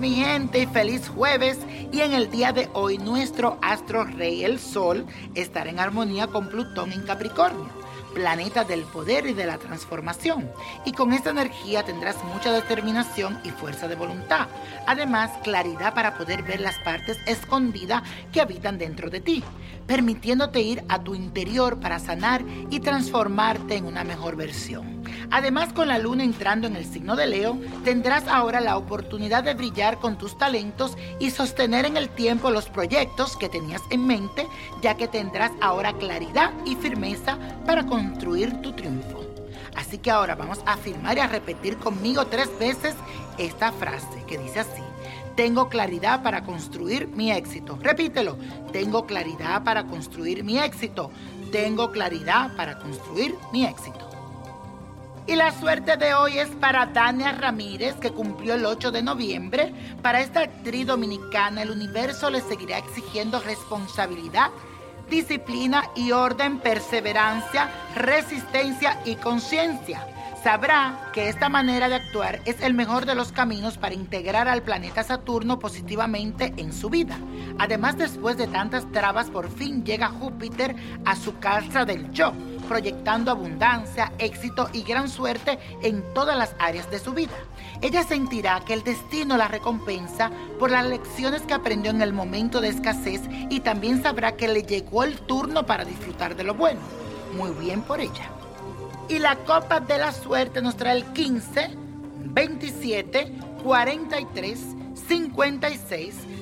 Mi gente y feliz jueves. Y en el día de hoy nuestro astro rey el sol estará en armonía con Plutón en Capricornio, planeta del poder y de la transformación y con esta energía tendrás mucha determinación y fuerza de voluntad, además claridad para poder ver las partes escondidas que habitan dentro de ti, permitiéndote ir a tu interior para sanar y transformarte en una mejor versión. Además, con la luna entrando en el signo de Leo, tendrás ahora la oportunidad de brillar con tus talentos y sostener en el tiempo los proyectos que tenías en mente, ya que tendrás ahora claridad y firmeza para construir tu triunfo. Así que ahora vamos a afirmar y a repetir conmigo tres veces esta frase que dice así. Tengo claridad para construir mi éxito. Repítelo. Tengo claridad para construir mi éxito. Tengo claridad para construir mi éxito. Y la suerte de hoy es para Dania Ramírez, que cumplió el 8 de noviembre. Para esta actriz dominicana, el universo le seguirá exigiendo responsabilidad, disciplina y orden, perseverancia, resistencia y conciencia. Sabrá que esta manera de actuar es el mejor de los caminos para integrar al planeta Saturno positivamente en su vida. Además, después de tantas trabas, por fin llega Júpiter a su casa del yo proyectando abundancia, éxito y gran suerte en todas las áreas de su vida. Ella sentirá que el destino la recompensa por las lecciones que aprendió en el momento de escasez y también sabrá que le llegó el turno para disfrutar de lo bueno. Muy bien por ella. Y la copa de la suerte nos trae el 15, 27, 43, 56,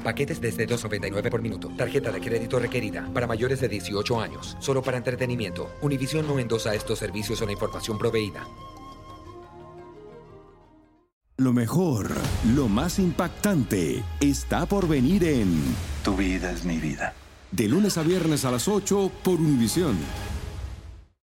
Paquetes desde 2.99 por minuto. Tarjeta de crédito requerida para mayores de 18 años. Solo para entretenimiento. Univision no endosa estos servicios o la información proveída. Lo mejor, lo más impactante, está por venir en Tu vida es mi vida. De lunes a viernes a las 8 por Univisión.